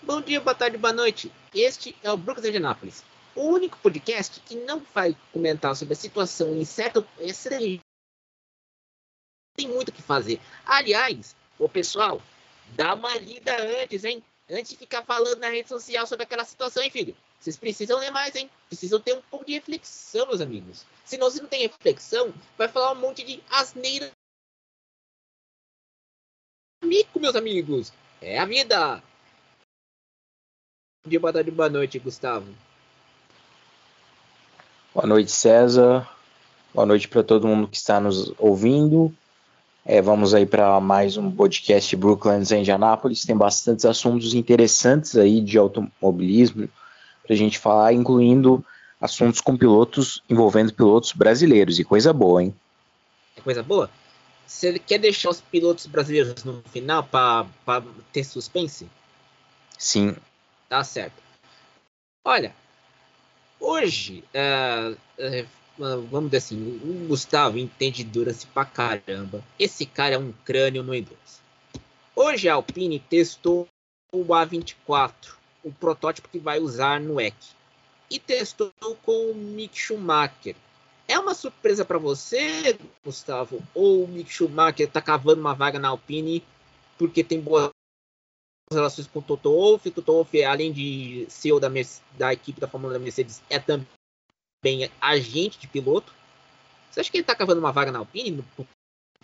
Bom dia, boa tarde, boa noite. Este é o Brooklyn de Anápolis, o único podcast que não vai comentar sobre a situação em certo tem muito o que fazer. Aliás, o pessoal, dá uma lida antes, hein? Antes de ficar falando na rede social sobre aquela situação, hein, filho? Vocês precisam ler mais, hein? Precisam ter um pouco de reflexão, meus amigos. Senão, se não tem reflexão, vai falar um monte de asneira. Mico, meus amigos. É a vida. Bom dia, boa tarde, boa noite, Gustavo. Boa noite, César. Boa noite para todo mundo que está nos ouvindo. É, vamos aí para mais um podcast Brooklyn em Indianápolis. Tem bastantes assuntos interessantes aí de automobilismo para a gente falar, incluindo assuntos com pilotos envolvendo pilotos brasileiros. E coisa boa, hein? É coisa boa? Você quer deixar os pilotos brasileiros no final para ter suspense? Sim. Tá certo. Olha, hoje, uh, uh, vamos dizer assim, o Gustavo entende Endurance pra caramba. Esse cara é um crânio no Endurance. Hoje a Alpine testou o A24, o protótipo que vai usar no EC. E testou com o Mick Schumacher. É uma surpresa para você, Gustavo? Ou o Mick Schumacher tá cavando uma vaga na Alpine porque tem boas relações com o Toto Wolff? Toto Wolff, além de CEO da, da equipe da Fórmula da Mercedes, é também agente de piloto. Você acha que ele está cavando uma vaga na Alpine no, no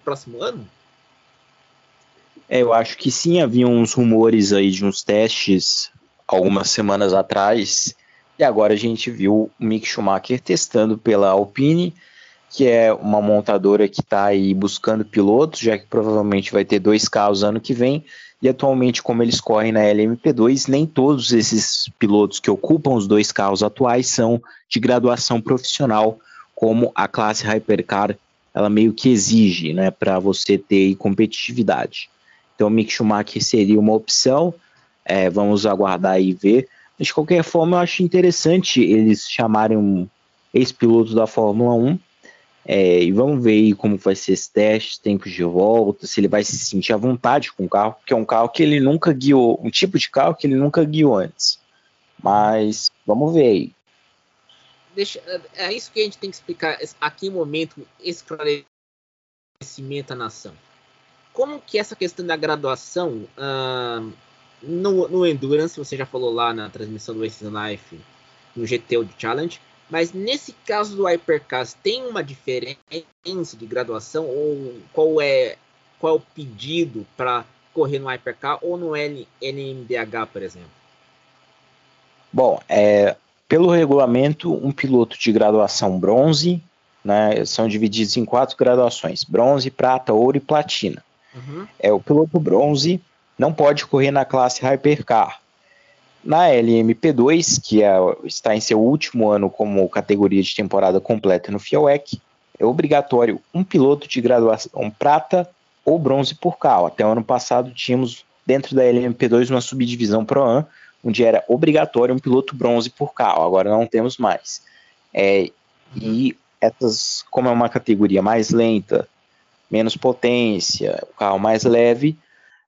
próximo ano? É, eu acho que sim, havia uns rumores aí de uns testes algumas semanas atrás, e agora a gente viu o Mick Schumacher testando pela Alpine, que é uma montadora que está aí buscando pilotos, já que provavelmente vai ter dois carros ano que vem, e atualmente, como eles correm na LMP2, nem todos esses pilotos que ocupam os dois carros atuais são de graduação profissional, como a classe Hypercar ela meio que exige, né, para você ter competitividade. Então, o Mick Schumacher seria uma opção. É, vamos aguardar e ver. Mas, de qualquer forma, eu acho interessante eles chamarem um ex-piloto da Fórmula 1 é, e vamos ver aí como vai ser esse teste, tempos de volta, se ele vai se sentir à vontade com o carro, porque é um carro que ele nunca guiou, um tipo de carro que ele nunca guiou antes. Mas vamos ver aí. Deixa, é isso que a gente tem que explicar aqui no momento, esclarecimento à nação. Como que essa questão da graduação uh, no, no Endurance, você já falou lá na transmissão do Racing Life, no GTO Challenge, mas nesse caso do Hypercast, tem uma diferença de graduação? Ou qual é, qual é o pedido para correr no Hypercar ou no NMDH, por exemplo? Bom, é, pelo regulamento, um piloto de graduação bronze, né, são divididos em quatro graduações: bronze, prata, ouro e platina. Uhum. É, o piloto bronze não pode correr na classe Hypercar, na LMP2, que é, está em seu último ano como categoria de temporada completa no FIOEC, é obrigatório um piloto de graduação prata ou bronze por carro. Até o ano passado tínhamos dentro da LMP2 uma subdivisão Pro Am, onde era obrigatório um piloto bronze por carro. Agora não temos mais. É, e essas, como é uma categoria mais lenta, menos potência, o carro mais leve,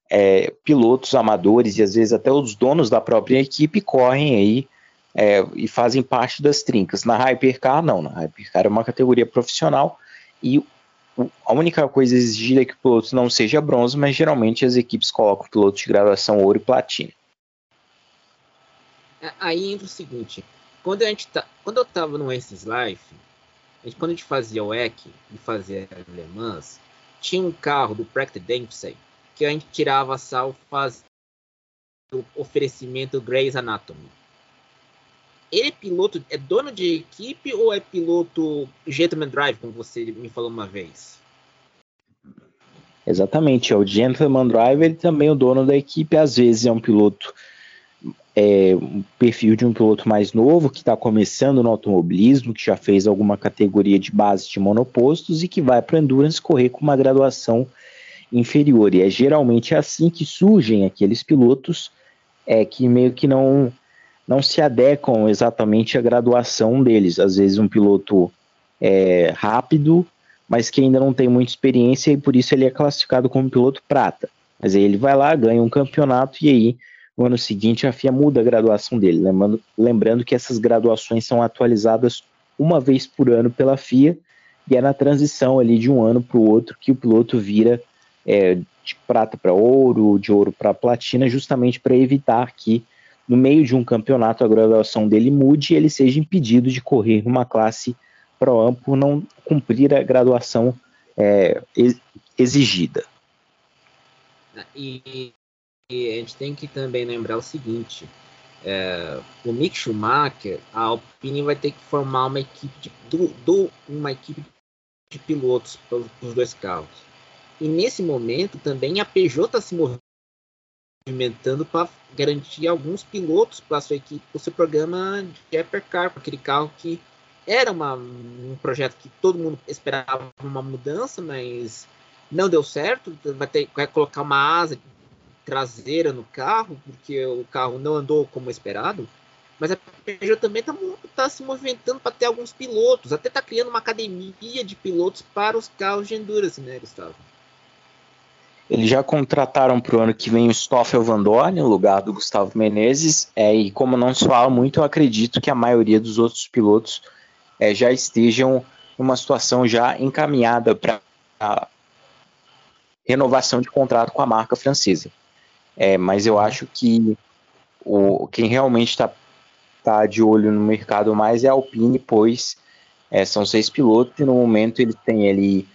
é, pilotos amadores e às vezes até os donos da própria equipe correm aí é, e fazem parte das trincas. Na Hypercar, não. Na Hypercar é uma categoria profissional e a única coisa exigida é que o piloto não seja bronze, mas geralmente as equipes colocam pilotos de graduação ouro e platina. É, aí entra o seguinte: quando, a gente tá, quando eu estava no Aces Life, a gente, quando a gente fazia o EC e fazia Le Mans, tinha um carro do Practice Dempsey que a gente tirava sal faz o oferecimento Grey's Anatomy. Ele é piloto, é dono de equipe ou é piloto Gentleman Drive, como você me falou uma vez? Exatamente, é o Gentleman Drive, ele também é o dono da equipe, às vezes é um piloto, é, um perfil de um piloto mais novo, que está começando no automobilismo, que já fez alguma categoria de base de monopostos e que vai para Endurance correr com uma graduação inferior. E é geralmente assim que surgem aqueles pilotos é, que meio que não, não se adequam exatamente à graduação deles. Às vezes um piloto é, rápido, mas que ainda não tem muita experiência e por isso ele é classificado como piloto prata. Mas aí ele vai lá, ganha um campeonato e aí no ano seguinte a FIA muda a graduação dele, lembrando, lembrando que essas graduações são atualizadas uma vez por ano pela FIA e é na transição ali de um ano para o outro que o piloto vira é, de prata para ouro, de ouro para platina, justamente para evitar que no meio de um campeonato a graduação dele mude e ele seja impedido de correr numa classe Pro Am por não cumprir a graduação é, exigida. E, e, a gente tem que também lembrar o seguinte: é, o Mick Schumacher, a Alpine vai ter que formar uma equipe de, do, do, uma equipe de pilotos para os dois carros. E nesse momento também a Peugeot está se movimentando para garantir alguns pilotos para sua equipe, para o seu programa de Hypercar, aquele carro que era uma, um projeto que todo mundo esperava uma mudança, mas não deu certo. Vai ter vai colocar uma asa traseira no carro, porque o carro não andou como esperado. Mas a Peugeot também está tá se movimentando para ter alguns pilotos, até está criando uma academia de pilotos para os carros de endurance, né, Gustavo? Eles já contrataram para o ano que vem o Stoffel Van Dorn, no lugar do Gustavo Menezes, é, e como não se fala muito, eu acredito que a maioria dos outros pilotos é, já estejam numa situação já encaminhada para renovação de contrato com a marca francesa. É, mas eu acho que o, quem realmente está tá de olho no mercado mais é a Alpine, pois é, são seis pilotos e no momento ele tem ali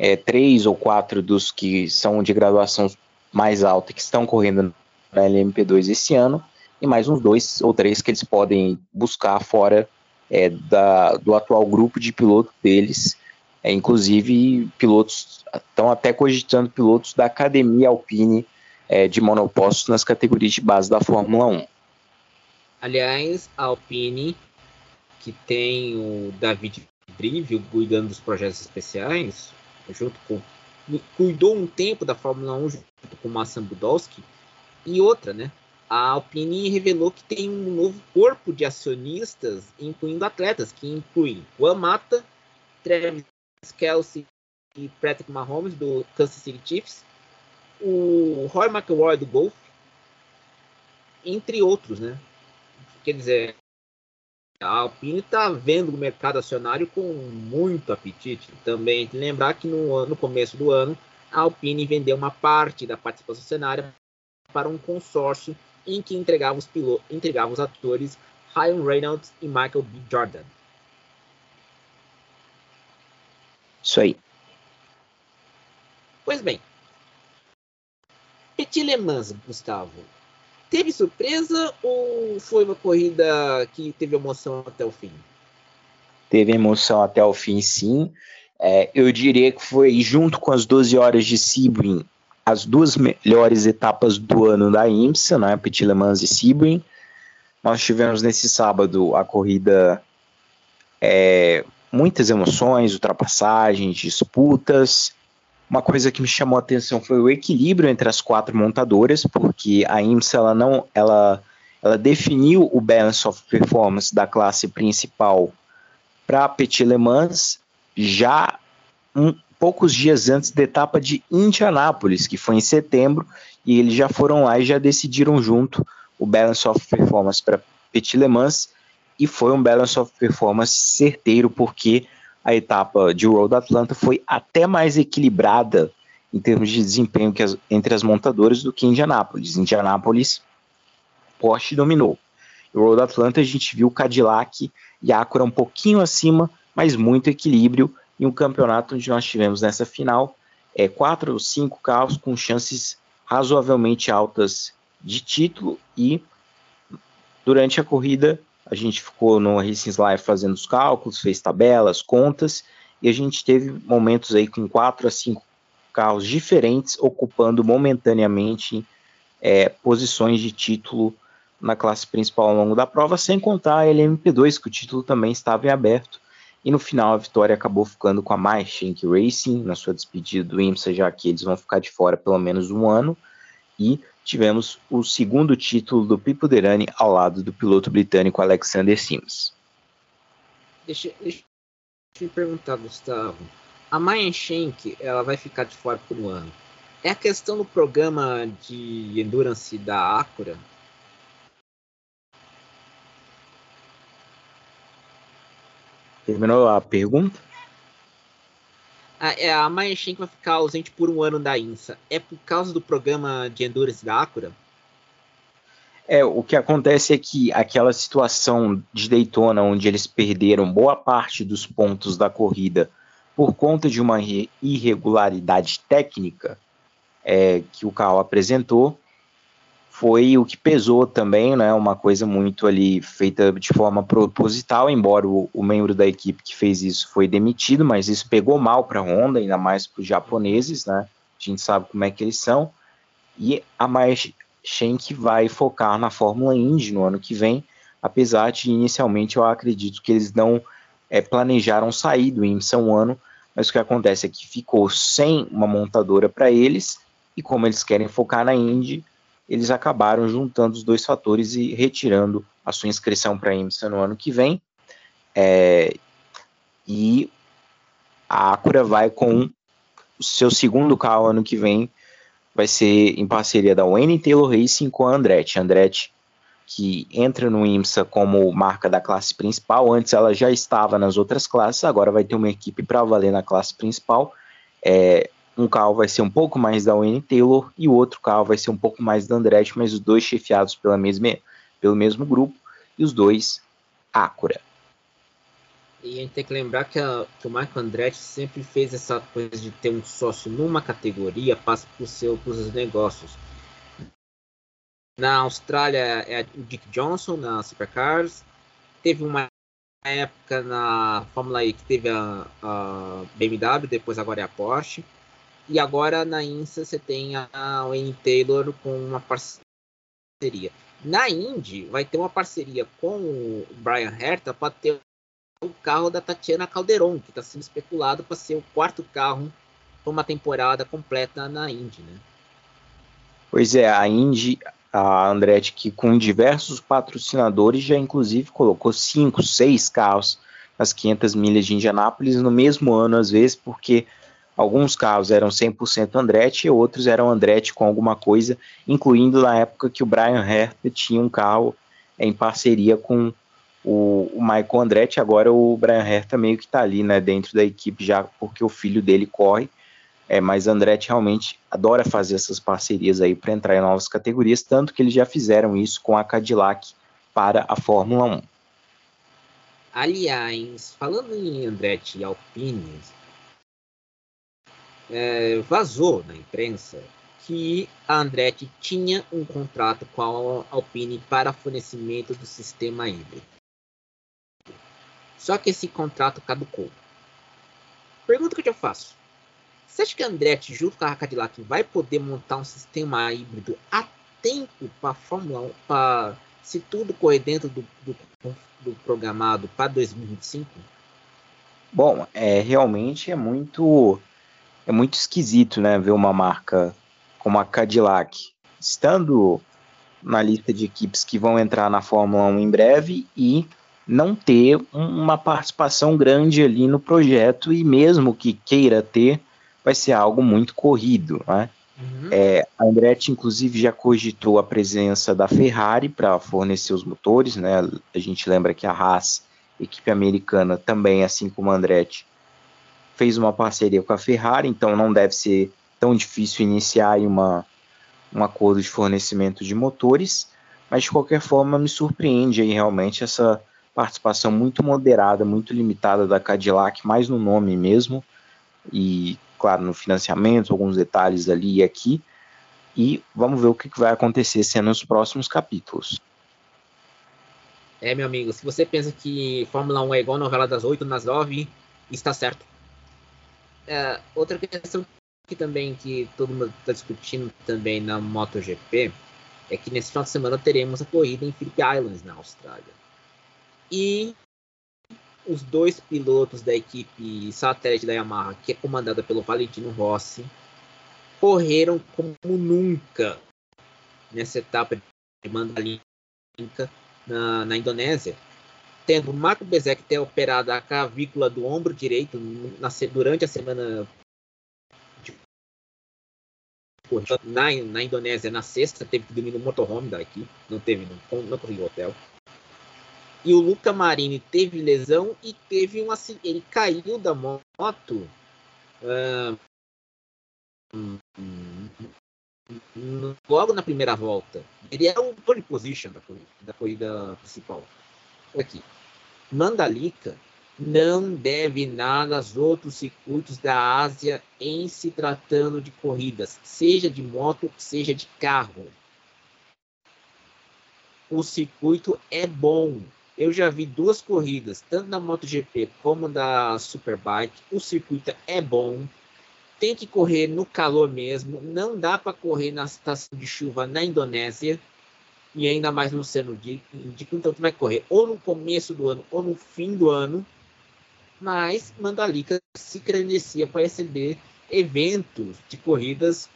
é, três ou quatro dos que são de graduação mais alta que estão correndo na LMP2 esse ano e mais uns dois ou três que eles podem buscar fora é, da, do atual grupo de pilotos deles. É, inclusive, pilotos estão até cogitando pilotos da Academia Alpine é, de monopostos nas categorias de base da Fórmula 1. Aliás, a Alpine, que tem o David Drivio cuidando dos projetos especiais, junto com cuidou um tempo da Fórmula 1 junto com o Massa Budowski e outra, né? A Alpine revelou que tem um novo corpo de acionistas, incluindo atletas, que incluem Juan Mata, Travis Kelsey e Patrick Mahomes do Kansas City Chiefs, o Roy McIlroy do Golf, entre outros, né? Quer dizer, a Alpine está vendo o mercado acionário com muito apetite. Também lembrar que no, no começo do ano, a Alpine vendeu uma parte da participação acionária para um consórcio em que entregava os, pilotos, entregava os atores Ryan Reynolds e Michael B. Jordan. Isso aí. Pois bem, Petit Le Mans, Gustavo, Teve surpresa ou foi uma corrida que teve emoção até o fim? Teve emoção até o fim, sim. É, eu diria que foi, junto com as 12 horas de Sebring, as duas melhores etapas do ano da IMSA, né? Petit Le Mans e Sebring. Nós tivemos nesse sábado a corrida é, muitas emoções, ultrapassagens, disputas. Uma coisa que me chamou a atenção foi o equilíbrio entre as quatro montadoras, porque a IMSA ela não, ela, ela definiu o balance of performance da classe principal para Petit Le Mans já um, poucos dias antes da etapa de Indianápolis, que foi em setembro, e eles já foram lá e já decidiram junto o balance of performance para Petit Le Mans, e foi um balance of performance certeiro, porque a etapa de Road Atlanta foi até mais equilibrada em termos de desempenho as, entre as montadoras do que Indianápolis. Indianápolis, Porsche dominou. O Road Atlanta a gente viu Cadillac e Acura um pouquinho acima, mas muito equilíbrio em um campeonato onde nós tivemos nessa final é, quatro ou cinco carros com chances razoavelmente altas de título e durante a corrida a gente ficou no Racing Live fazendo os cálculos, fez tabelas, contas, e a gente teve momentos aí com quatro a cinco carros diferentes ocupando momentaneamente é, posições de título na classe principal ao longo da prova, sem contar a LMP2, que o título também estava em aberto. E no final a vitória acabou ficando com a MyShank Racing na sua despedida do IMSA, já que eles vão ficar de fora pelo menos um ano. E tivemos o segundo título do Pipoderani ao lado do piloto britânico Alexander Sims. Deixa, deixa eu te perguntar, Gustavo. A Mayan Schenck, ela vai ficar de fora por um ano. É a questão do programa de endurance da Acura? Terminou a pergunta? A, é, a Maya vai ficar ausente por um ano da INSA. É por causa do programa de Endurance da Acura? É, o que acontece é que aquela situação de Daytona, onde eles perderam boa parte dos pontos da corrida por conta de uma irregularidade técnica é, que o carro apresentou, foi o que pesou também, né? Uma coisa muito ali feita de forma proposital, embora o, o membro da equipe que fez isso foi demitido, mas isso pegou mal para a Honda, ainda mais para os japoneses, né? A gente sabe como é que eles são. E a mais Schenck vai focar na Fórmula Indy no ano que vem, apesar de inicialmente eu acredito que eles não é, planejaram sair do IMSA um ano, mas o que acontece é que ficou sem uma montadora para eles, e como eles querem focar na Indy, eles acabaram juntando os dois fatores e retirando a sua inscrição para a IMSA no ano que vem. É, e a Acura vai com o seu segundo carro ano que vem, vai ser em parceria da Wayne Taylor Racing com a Andretti. Andretti que entra no IMSA como marca da classe principal, antes ela já estava nas outras classes, agora vai ter uma equipe para valer na classe principal. É, um carro vai ser um pouco mais da Wayne Taylor e o outro carro vai ser um pouco mais da Andretti, mas os dois chefiados pela mesma, pelo mesmo grupo e os dois Acura. E a gente tem que lembrar que, a, que o Marco Andretti sempre fez essa coisa de ter um sócio numa categoria passa seu, por seus negócios. Na Austrália é o Dick Johnson na Supercars. Teve uma época na Fórmula E que teve a, a BMW, depois agora é a Porsche. E agora na INSA você tem a Wayne Taylor com uma parceria. Na Indy vai ter uma parceria com o Brian Herta para ter o carro da Tatiana Calderon, que está sendo especulado para ser o quarto carro para uma temporada completa na Indy, né? Pois é, a Indy, a Andretti, que com diversos patrocinadores já inclusive colocou cinco, seis carros nas 500 milhas de Indianápolis no mesmo ano, às vezes, porque Alguns carros eram 100% Andretti e outros eram Andretti com alguma coisa, incluindo na época que o Brian Herta tinha um carro em parceria com o, o Michael Andretti. Agora o Brian Herta meio que está ali né, dentro da equipe já porque o filho dele corre. É, mas Andretti realmente adora fazer essas parcerias aí para entrar em novas categorias, tanto que eles já fizeram isso com a Cadillac para a Fórmula 1. Aliás, falando em Andretti e Alpine, é, vazou na imprensa que a Andretti tinha um contrato com a Alpine para fornecimento do sistema híbrido. Só que esse contrato caducou. Pergunta que eu faço. Você acha que a Andretti, junto com a Cadillac, vai poder montar um sistema híbrido a tempo para a Fórmula 1, para se tudo correr dentro do, do, do programado para 2025? Bom, é realmente é muito é muito esquisito, né, ver uma marca como a Cadillac estando na lista de equipes que vão entrar na Fórmula 1 em breve e não ter uma participação grande ali no projeto e mesmo que queira ter, vai ser algo muito corrido, né? Uhum. É, a Andretti, inclusive, já cogitou a presença da Ferrari para fornecer os motores, né? A gente lembra que a Haas, equipe americana, também, assim como a Andretti, fez uma parceria com a Ferrari, então não deve ser tão difícil iniciar uma, um acordo de fornecimento de motores, mas de qualquer forma me surpreende aí realmente essa participação muito moderada, muito limitada da Cadillac, mais no nome mesmo, e claro, no financiamento, alguns detalhes ali e aqui, e vamos ver o que vai acontecer sendo nos próximos capítulos. É, meu amigo, se você pensa que Fórmula 1 é igual novela das oito nas nove, está certo. É, outra questão que também que todo mundo está discutindo também na MotoGP é que nesse final de semana teremos a corrida em Phillip Islands na Austrália. E os dois pilotos da equipe satélite da Yamaha, que é comandada pelo Valentino Rossi, correram como nunca nessa etapa de Mandalinka na, na Indonésia tendo Marco Bezek ter operado a clavícula do ombro direito na, durante a semana de, na, na Indonésia, na sexta, teve que dormir no motorhome daqui, não teve, não, não conseguiu hotel. E o Luca Marini teve lesão e teve um ele caiu da moto uh, logo na primeira volta. Ele é o pole position da corrida, da corrida principal. Aqui. Mandalika não deve nada aos outros circuitos da Ásia em se tratando de corridas, seja de moto, seja de carro. O circuito é bom. Eu já vi duas corridas, tanto da MotoGP como da Superbike. O circuito é bom. Tem que correr no calor mesmo. Não dá para correr na estação de chuva na Indonésia e ainda mais no Oceano Índico. Então, tu vai correr ou no começo do ano ou no fim do ano mas Mandalika se credencia para exceder eventos de corridas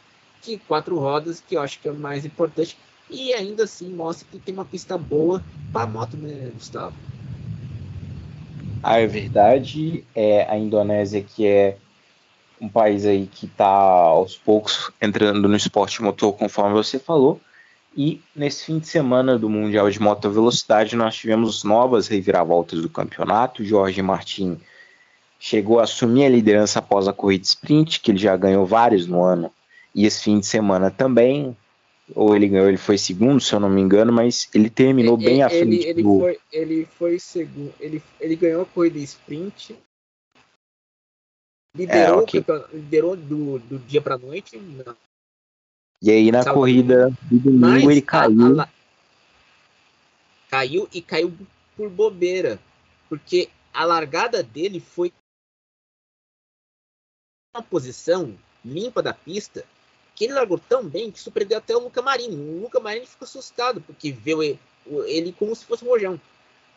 de quatro rodas, que eu acho que é o mais importante, e ainda assim mostra que tem uma pista boa para moto, né, Gustavo? Ah, é verdade. É a Indonésia que é um país aí que está aos poucos entrando no esporte motor, conforme você falou. E nesse fim de semana do Mundial de Moto Velocidade, nós tivemos novas reviravoltas do campeonato. Jorge Martin chegou a assumir a liderança após a corrida sprint, que ele já ganhou vários no ano, e esse fim de semana também, ou ele ganhou, ele foi segundo, se eu não me engano, mas ele terminou ele, bem à frente ele, ele do... Foi, ele foi segundo, ele, ele ganhou a corrida sprint, liderou, é, okay. liderou do, do dia para noite. Não. E aí na Salve. corrida do domingo mas ele caiu. A, a, caiu e caiu por bobeira, porque a largada dele foi uma posição limpa da pista que ele largou tão bem que surpreendeu até o Luca Marini. O Luca Marini ficou assustado porque viu ele, ele como se fosse um rojão.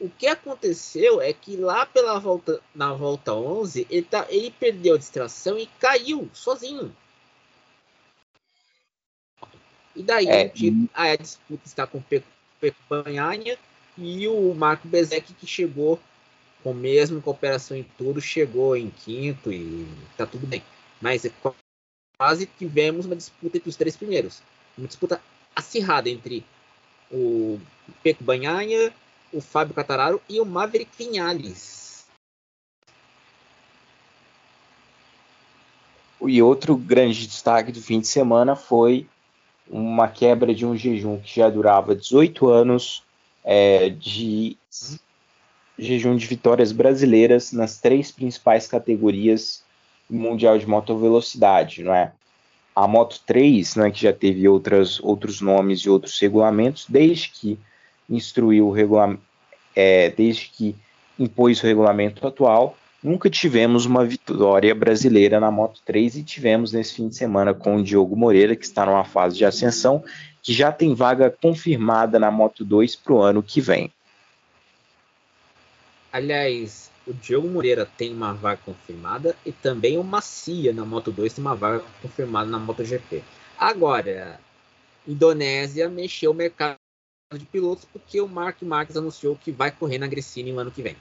O que aconteceu é que lá pela volta na volta 11 ele, tá, ele perdeu a distração e caiu sozinho. E daí é, a disputa está com o Peco Banhanha e o Marco Bezek que chegou com mesmo cooperação em tudo, chegou em quinto e tá tudo bem. Mas é quase tivemos uma disputa entre os três primeiros. Uma disputa acirrada entre o Peco Banhanha, o Fábio Catararo e o Maverick Vinhales. E outro grande destaque do fim de semana foi uma quebra de um jejum que já durava 18 anos é, de jejum de vitórias brasileiras nas três principais categorias mundial de motovelocidade, não é? A Moto 3, né, que já teve outras, outros nomes e outros regulamentos, desde que instruiu o regulamento, é, desde que impôs o regulamento atual, nunca tivemos uma vitória brasileira na Moto 3 e tivemos nesse fim de semana com o Diogo Moreira, que está numa fase de ascensão, que já tem vaga confirmada na Moto 2 para o ano que vem. Aliás, o Diogo Moreira tem uma vaga confirmada e também o Macia na Moto 2 tem uma vaga confirmada na MotoGP. Agora, Indonésia mexeu o mercado de pilotos porque o Mark Marques anunciou que vai correr na Gresini no ano que vem.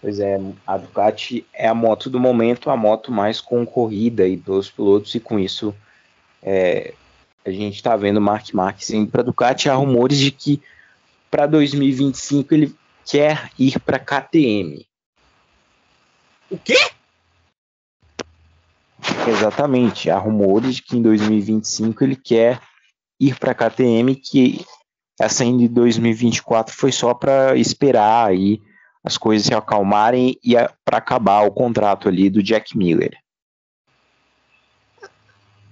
Pois é, a Ducati é a moto do momento, a moto mais concorrida aí pelos pilotos e com isso é, a gente está vendo Mark Marques indo para a Ducati. Há rumores de que para 2025 ele quer ir para KTM. O quê? Exatamente. Há rumores de que em 2025 ele quer ir para KTM, que essa em 2024 foi só para esperar aí as coisas se acalmarem e para acabar o contrato ali do Jack Miller.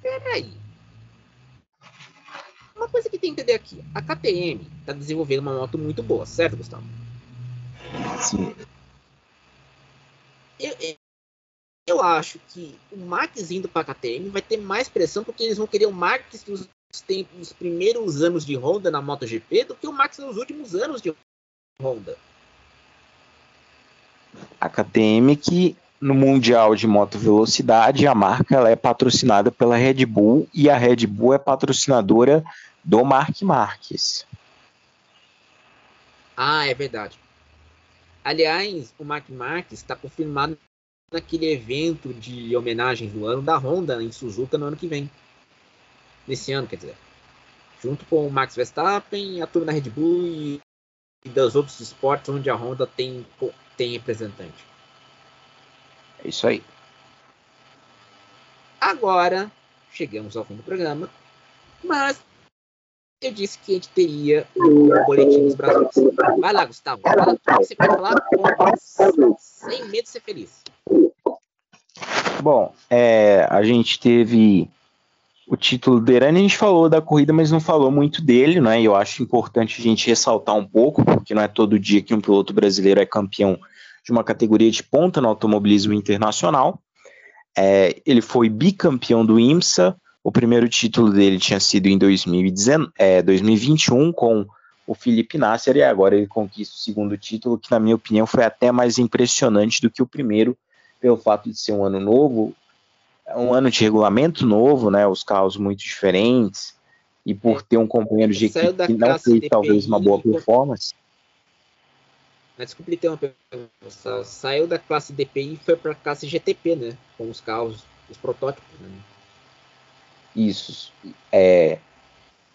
Peraí uma coisa que tem que entender aqui: a KTM está desenvolvendo uma moto muito boa, certo, Gustavo? Sim. Eu, eu acho que o Max indo para a KTM vai ter mais pressão porque eles vão querer o Max nos, nos primeiros anos de Honda na MotoGP do que o Max nos últimos anos de Honda. A KTM que no Mundial de Moto Velocidade, a marca ela é patrocinada pela Red Bull e a Red Bull é patrocinadora do Mark Marques. Ah, é verdade. Aliás, o Mark Marques está confirmado naquele evento de homenagem do ano da Honda em Suzuka no ano que vem. Nesse ano, quer dizer. junto com o Max Verstappen, a turma da Red Bull e, e dos outros esportes onde a Honda tem, tem representante. É isso aí. Agora, chegamos ao fim do programa, mas eu disse que a gente teria um boletim dos Brasil. Vai lá, Gustavo. Fala tudo que você quer falar sem medo de ser feliz. Bom, é, a gente teve o título do Irani, a gente falou da corrida, mas não falou muito dele, né? E eu acho importante a gente ressaltar um pouco, porque não é todo dia que um piloto brasileiro é campeão de uma categoria de ponta no automobilismo internacional. É, ele foi bicampeão do IMSA, o primeiro título dele tinha sido em 2019, é, 2021 com o Felipe Nasser e agora ele conquista o segundo título, que na minha opinião foi até mais impressionante do que o primeiro, pelo fato de ser um ano novo, um ano de regulamento novo, né, os carros muito diferentes e por é. ter um companheiro de equipe que não fez talvez uma boa performance. Mas desculpe ter uma pergunta. Saiu da classe DPI e foi para a classe GTP, né? Com os carros, os protótipos. Né? Isso. É,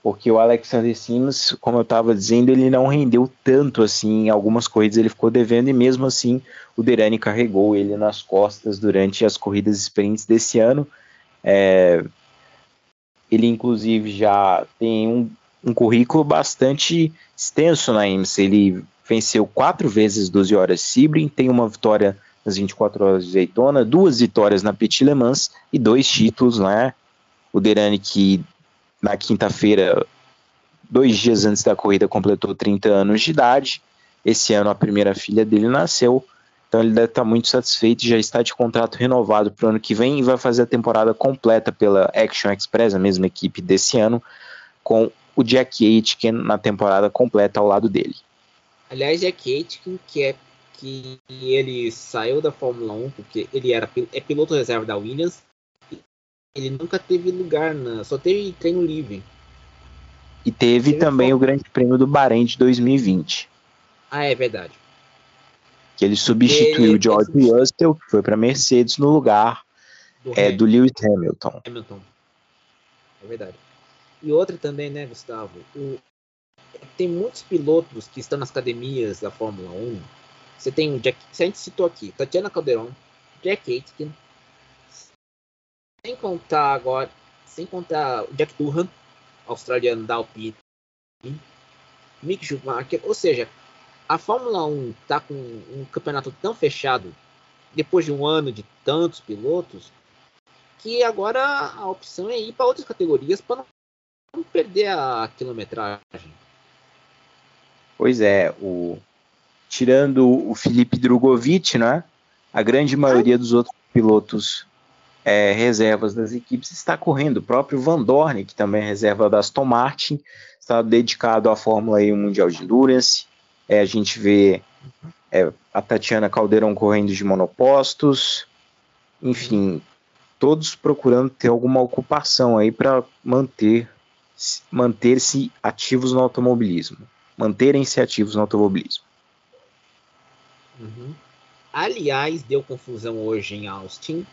porque o Alexander Sims, como eu estava dizendo, ele não rendeu tanto assim em algumas corridas, ele ficou devendo e mesmo assim o Derani carregou ele nas costas durante as corridas sprints desse ano. É, ele inclusive já tem um, um, currículo bastante extenso na IMSA, ele venceu quatro vezes 12 horas Sebring, tem uma vitória nas 24 horas de Daytona, duas vitórias na Petit Le Mans e dois títulos, né? O Derani que na quinta-feira, dois dias antes da corrida, completou 30 anos de idade. Esse ano a primeira filha dele nasceu, então ele deve estar muito satisfeito já está de contrato renovado para o ano que vem e vai fazer a temporada completa pela Action Express, a mesma equipe desse ano, com o Jack Aitken na temporada completa ao lado dele. Aliás, Jack Aitken, que é que ele saiu da Fórmula 1 porque ele era é piloto reserva da Williams ele nunca teve lugar, na, só teve treino livre. E teve, também o Grande Prêmio do Bahrein de 2020. Ah, é verdade. Que ele substituiu o George Russell, que foi para Mercedes, no lugar do, é, do Lewis Hamilton. Hamilton. É verdade. E outra também, né, Gustavo? O, tem muitos pilotos que estão nas academias da Fórmula 1. Você tem o Jack, a gente citou aqui, Tatiana Calderon, Jack Aitken, sem contar agora, sem contar o Jack Durham, australiano da Alpine, Mick Schumacher, ou seja, a Fórmula 1 está com um campeonato tão fechado, depois de um ano de tantos pilotos, que agora a opção é ir para outras categorias para não perder a quilometragem. Pois é, o tirando o Felipe Drogovic, né? A grande maioria dos outros pilotos é, reservas das equipes está correndo. O próprio Van Dorn, que também é reserva da Aston Martin, está dedicado à Fórmula E Mundial de Endurance. É, a gente vê é, a Tatiana Caldeirão correndo de monopostos. Enfim, todos procurando ter alguma ocupação aí para manter manter-se ativos no automobilismo. Manterem-se ativos no automobilismo. Uhum. Aliás, deu confusão hoje em Austin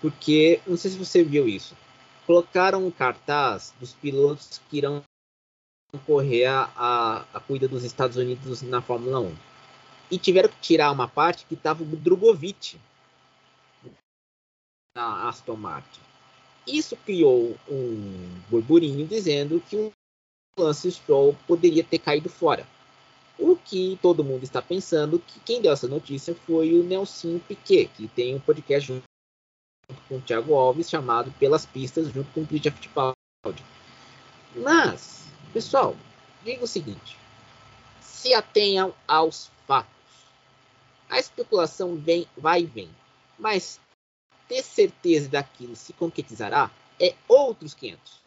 porque, não sei se você viu isso, colocaram um cartaz dos pilotos que irão correr a, a, a cuida dos Estados Unidos na Fórmula 1. E tiveram que tirar uma parte que estava o Drogovic na Aston Martin. Isso criou um burburinho dizendo que o Lance Stroll poderia ter caído fora. O que todo mundo está pensando que quem deu essa notícia foi o Nelson Piquet, que tem um podcast junto com o Thiago Alves, chamado Pelas Pistas, junto com o Christian Fittipaldi. Mas, pessoal, diga o seguinte: se atenham aos fatos. A especulação vem, vai e vem, mas ter certeza daquilo se concretizará é outros 500.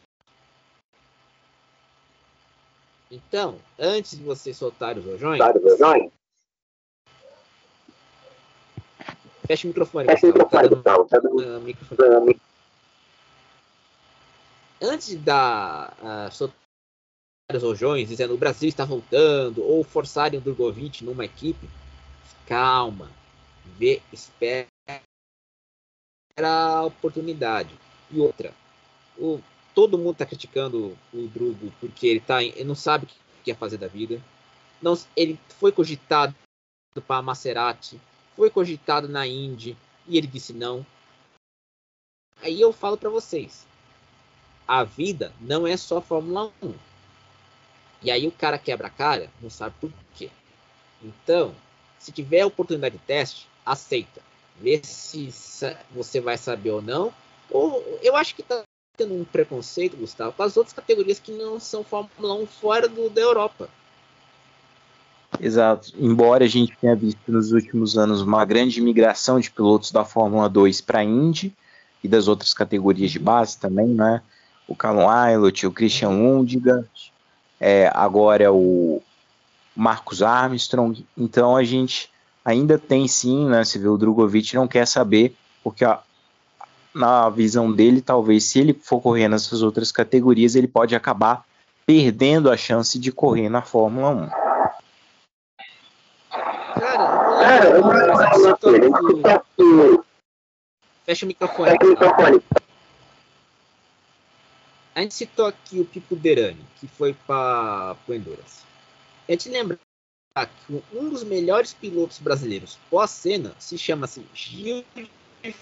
Então, antes de você soltar os rojões, Fecha o microfone. Fecha o microfone, Gustavo. Tá dando, uh, microfone. Antes dar uh, os rojões dizendo o Brasil está voltando ou forçarem o Drogovic numa equipe, calma, vê, espera a oportunidade. E outra, o, todo mundo está criticando o Drugo porque ele, tá, ele não sabe o que quer fazer da vida. Não, ele foi cogitado para Maserati, foi cogitado na Indy e ele disse não. Aí eu falo para vocês, a vida não é só Fórmula 1. E aí o cara quebra a cara, não sabe por quê. Então, se tiver oportunidade de teste, aceita. Vê se você vai saber ou não. Ou eu acho que tá tendo um preconceito, Gustavo, com as outras categorias que não são Fórmula 1 fora do, da Europa. Exato. Embora a gente tenha visto nos últimos anos uma grande migração de pilotos da Fórmula 2 para a Indy e das outras categorias de base também, né? O Callum Aylott, o Christian Undiga, é, agora o Marcos Armstrong. Então a gente ainda tem sim, né? Você vê o Drogovic não quer saber, porque na visão dele, talvez se ele for correr nessas outras categorias, ele pode acabar perdendo a chance de correr na Fórmula 1. Cara, Fecha o microfone. Fecha o microfone. A gente citou aqui o Pipo Derani, que foi para o Endurance. A gente lembra que um dos melhores pilotos brasileiros pós-cena se chama assim, Gil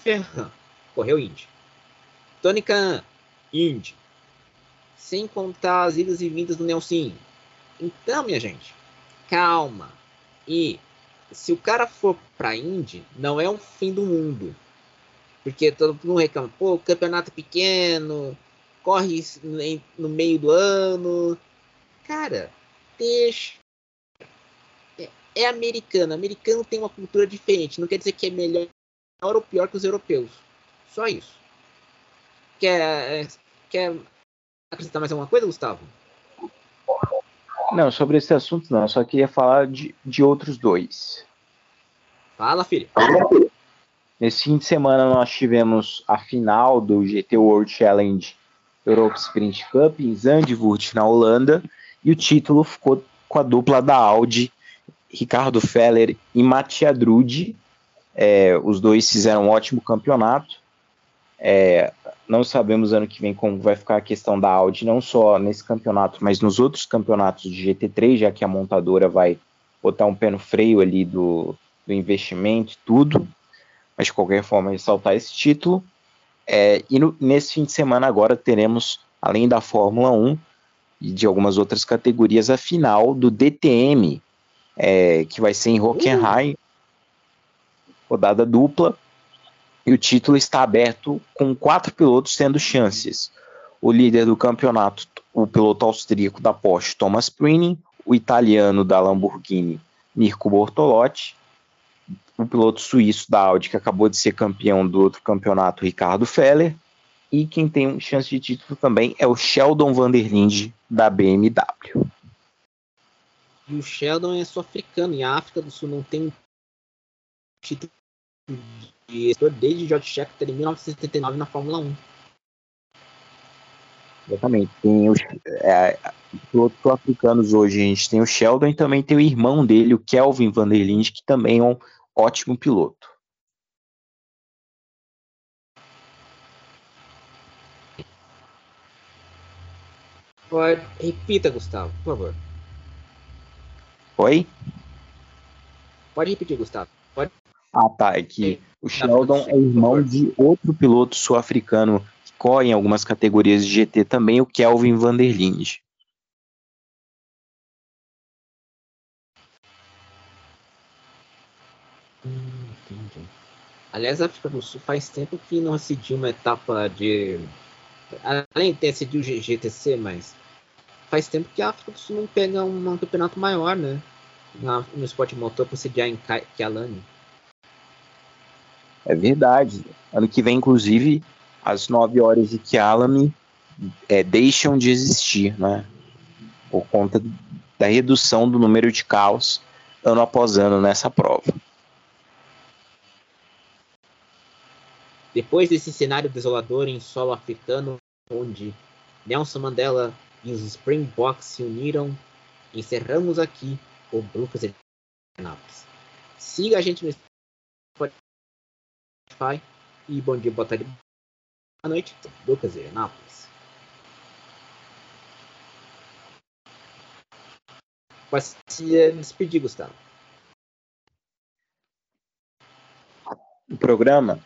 Ferran, correu Indy. Tony Khan, Indy. Sem contar as idas e vindas do Nelson. Então, minha gente, calma. E se o cara for para Indy, não é um fim do mundo. Porque todo mundo reclama, pô, campeonato pequeno, corre no meio do ano. Cara, deixa. É, é americano. Americano tem uma cultura diferente. Não quer dizer que é melhor ou pior que os europeus. Só isso. Quer, quer acrescentar mais alguma coisa, Gustavo? Não, sobre esse assunto não. Só queria falar de, de outros dois. Fala, filho. Nesse fim de semana nós tivemos a final do GT World Challenge Europe Sprint Cup em Zandvoort, na Holanda, e o título ficou com a dupla da Audi, Ricardo Feller e Mattia Drudi. É, os dois fizeram um ótimo campeonato. É, não sabemos ano que vem como vai ficar a questão da Audi, não só nesse campeonato, mas nos outros campeonatos de GT3, já que a montadora vai botar um pé no freio ali do, do investimento e tudo. Mas de qualquer forma, ressaltar esse título. É, e no, nesse fim de semana agora teremos, além da Fórmula 1 e de algumas outras categorias, a final do DTM, é, que vai ser em Hockenheim, rodada dupla, e o título está aberto com quatro pilotos tendo chances. O líder do campeonato, o piloto austríaco da Porsche, Thomas Prini, o italiano da Lamborghini, Mirko Bortolotti, o piloto suíço da Audi, que acabou de ser campeão do outro campeonato, Ricardo Feller. E quem tem chance de título também é o Sheldon Vanderlinde, da BMW. E o Sheldon é sul-africano, e a África do Sul não tem título desde George Scheckter em 1979 na Fórmula 1. Exatamente. Tem os é, pilotos sul-africanos hoje. A gente tem o Sheldon e também tem o irmão dele, o Kelvin Vanderlinde, que também é um ótimo piloto. Pode, repita, Gustavo, por favor. Oi? Pode repetir, Gustavo. Pode. Ah, tá. É que o Sheldon é irmão de outro piloto sul-africano que corre em algumas categorias de GT também, o Kelvin Vanderlinde. Aliás, a África do Sul faz tempo que não decidiu uma etapa de. Além de decidir o GTC, mas faz tempo que a África do Sul não pega um, um campeonato maior, né? Na, no esporte motor para sediar em Kialani. É verdade. Ano que vem, inclusive, as nove horas de Kialami é, deixam de existir, né? Por conta da redução do número de caos ano após ano nessa prova. Depois desse cenário desolador em solo africano, onde Nelson Mandela e os Springboks se uniram, encerramos aqui o Lucas Anápolis. Siga a gente no Spotify. E bom dia, boa tarde, boa noite. Lucas e Anápolis. Vai se eh, despedir, Gustavo. O programa?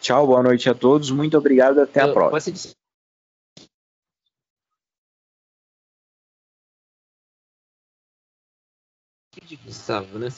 Tchau, boa noite a todos. Muito obrigado. Até Eu, a próxima. Gustavo, né?